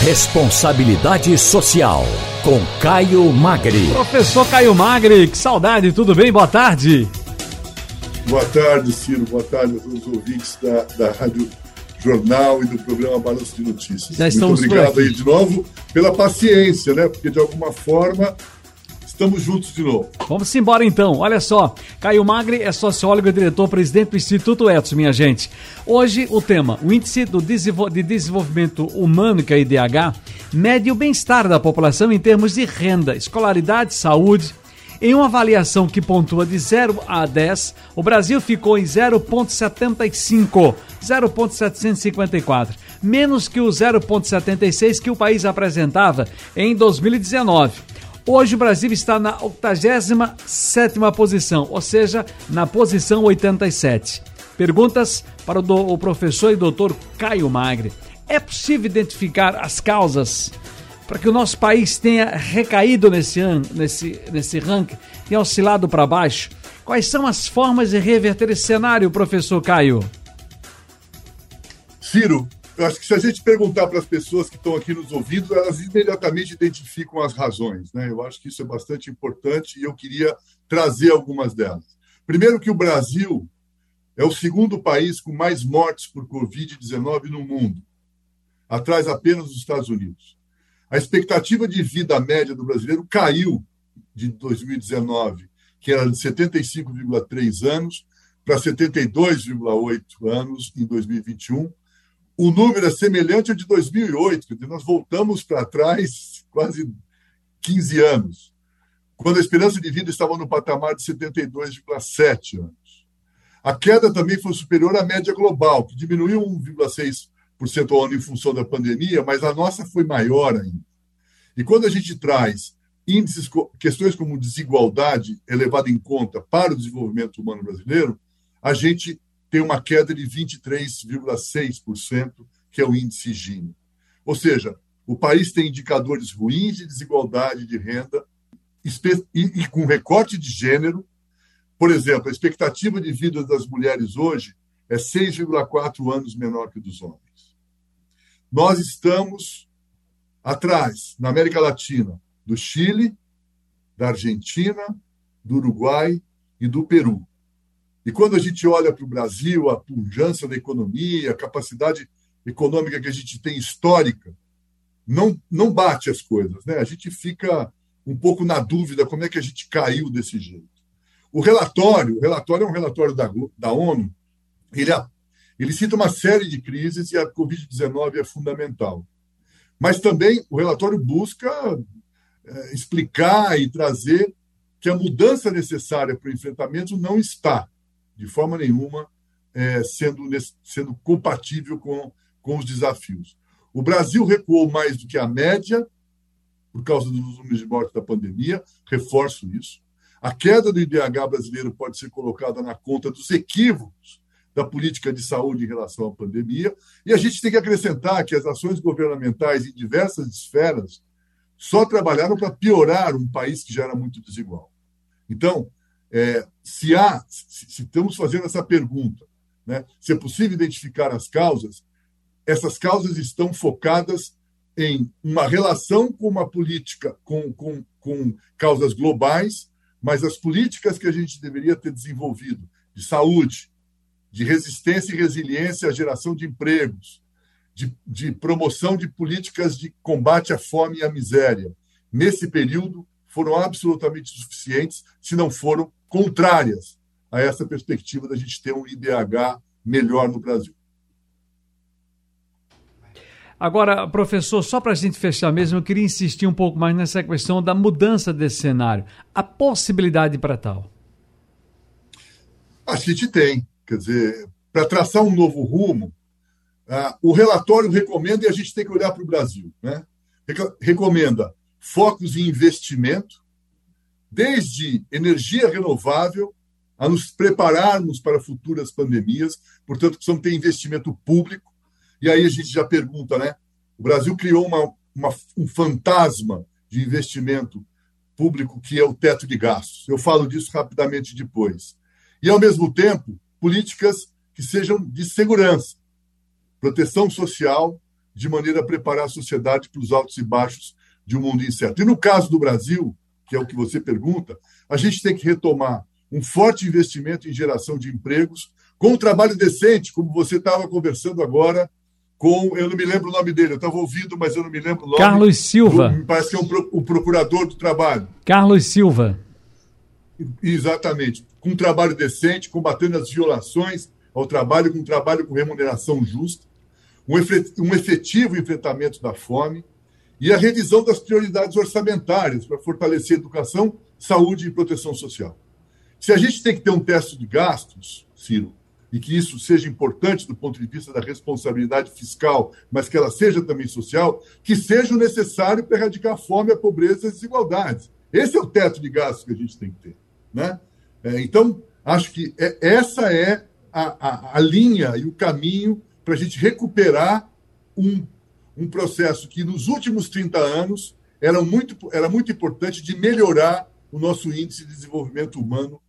Responsabilidade Social, com Caio Magri. Professor Caio Magri, que saudade, tudo bem? Boa tarde. Boa tarde, Ciro. Boa tarde a todos os ouvintes da, da Rádio Jornal e do programa Balanço de Notícias. Já Muito obrigado aí de novo pela paciência, né? Porque de alguma forma Estamos juntos de novo. Vamos embora então. Olha só, Caio Magri é sociólogo e diretor-presidente do Instituto Etos, minha gente. Hoje o tema, o Índice de Desenvolvimento Humano, que é IDH, mede o bem-estar da população em termos de renda, escolaridade, saúde. Em uma avaliação que pontua de 0 a 10, o Brasil ficou em 0,75, 0,754, menos que o 0,76 que o país apresentava em 2019. Hoje o Brasil está na 87 posição, ou seja, na posição 87. Perguntas para o, professor e doutor Caio Magre. É possível identificar as causas para que o nosso país tenha recaído nesse, nesse, nesse ranking, tenha oscilado para baixo? Quais são as formas de reverter esse cenário, professor Caio? Ciro, eu acho que se a gente perguntar para as pessoas que estão aqui nos ouvindo, elas imediatamente identificam as razões. Né? Eu acho que isso é bastante importante e eu queria trazer algumas delas. Primeiro, que o Brasil é o segundo país com mais mortes por Covid-19 no mundo, atrás apenas dos Estados Unidos. A expectativa de vida média do brasileiro caiu de 2019, que era de 75,3 anos, para 72,8 anos em 2021 o número é semelhante ao de 2008, quer dizer, nós voltamos para trás quase 15 anos, quando a esperança de vida estava no patamar de 72,7 anos. A queda também foi superior à média global, que diminuiu 1,6% ao ano em função da pandemia, mas a nossa foi maior ainda. E quando a gente traz índices, questões como desigualdade elevada em conta para o desenvolvimento humano brasileiro, a gente tem uma queda de 23,6%, que é o índice Gini. Ou seja, o país tem indicadores ruins de desigualdade de renda e, com recorte de gênero. Por exemplo, a expectativa de vida das mulheres hoje é 6,4 anos menor que dos homens. Nós estamos atrás, na América Latina, do Chile, da Argentina, do Uruguai e do Peru. E quando a gente olha para o Brasil, a pujança da economia, a capacidade econômica que a gente tem histórica, não, não bate as coisas. Né? A gente fica um pouco na dúvida como é que a gente caiu desse jeito. O relatório, o relatório é um relatório da, da ONU, ele, ele cita uma série de crises e a Covid-19 é fundamental. Mas também o relatório busca é, explicar e trazer que a mudança necessária para o enfrentamento não está de forma nenhuma é, sendo, sendo compatível com, com os desafios. O Brasil recuou mais do que a média por causa dos números de morte da pandemia, reforço isso. A queda do IDH brasileiro pode ser colocada na conta dos equívocos da política de saúde em relação à pandemia, e a gente tem que acrescentar que as ações governamentais em diversas esferas só trabalharam para piorar um país que já era muito desigual. Então, é, se há, se, estamos fazendo essa pergunta, né, se é possível identificar as causas, essas causas estão focadas em uma relação com uma política, com, com, com causas globais, mas as políticas que a gente deveria ter desenvolvido de saúde, de resistência e resiliência à geração de empregos, de, de promoção de políticas de combate à fome e à miséria, nesse período foram absolutamente suficientes, se não foram contrárias a essa perspectiva da gente ter um IDH melhor no Brasil. Agora, professor, só para a gente fechar mesmo, eu queria insistir um pouco mais nessa questão da mudança desse cenário. A possibilidade para tal? A gente tem. Quer dizer, para traçar um novo rumo, uh, o relatório recomenda, e a gente tem que olhar para o Brasil, né? recomenda focos em investimento, desde energia renovável a nos prepararmos para futuras pandemias, portanto, precisamos ter investimento público. E aí a gente já pergunta, né? O Brasil criou uma, uma, um fantasma de investimento público que é o teto de gastos. Eu falo disso rapidamente depois. E, ao mesmo tempo, políticas que sejam de segurança, proteção social, de maneira a preparar a sociedade para os altos e baixos de um mundo incerto. E no caso do Brasil, que é o que você pergunta, a gente tem que retomar um forte investimento em geração de empregos, com um trabalho decente, como você estava conversando agora com. Eu não me lembro o nome dele, eu estava ouvindo, mas eu não me lembro o nome. Carlos Silva. Me parece que é um, o procurador do trabalho. Carlos Silva. Exatamente. Com um trabalho decente, combatendo as violações ao trabalho, com um trabalho com remuneração justa, um efetivo enfrentamento da fome e a revisão das prioridades orçamentárias para fortalecer educação, saúde e proteção social. Se a gente tem que ter um teste de gastos, Ciro, e que isso seja importante do ponto de vista da responsabilidade fiscal, mas que ela seja também social, que seja o necessário para erradicar a fome, a pobreza e as desigualdades. Esse é o teto de gastos que a gente tem que ter. Né? É, então, acho que é, essa é a, a, a linha e o caminho para a gente recuperar um, um processo que nos últimos 30 anos era muito, era muito importante de melhorar o nosso índice de desenvolvimento humano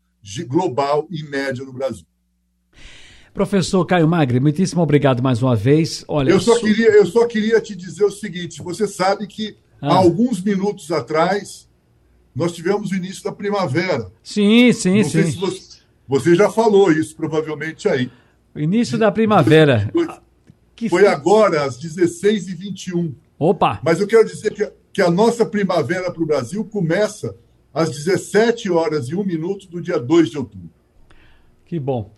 global e médio no Brasil. Professor Caio Magri, muitíssimo obrigado mais uma vez. Olha, eu só, su... queria, eu só queria te dizer o seguinte: você sabe que ah. há alguns minutos atrás nós tivemos o início da primavera. Sim, sim, Não sim. Você, você já falou isso, provavelmente aí. O início da primavera. Foi, que foi agora, às 16h21. Opa! Mas eu quero dizer que, que a nossa primavera para o Brasil começa às 17 horas e 1 minuto do dia 2 de outubro. Que bom.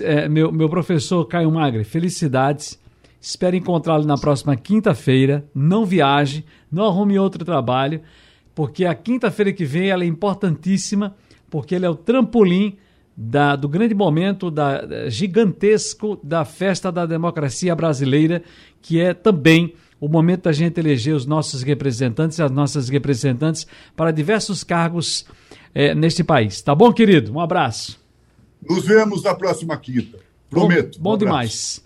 É, meu, meu professor Caio Magre, felicidades. Espero encontrá-lo na próxima quinta-feira. Não viaje, não arrume outro trabalho, porque a quinta-feira que vem ela é importantíssima, porque ele é o trampolim da, do grande momento da, gigantesco da festa da democracia brasileira, que é também o momento da gente eleger os nossos representantes e as nossas representantes para diversos cargos é, neste país. Tá bom, querido? Um abraço. Nos vemos na próxima quinta. Prometo. Bom, bom um demais.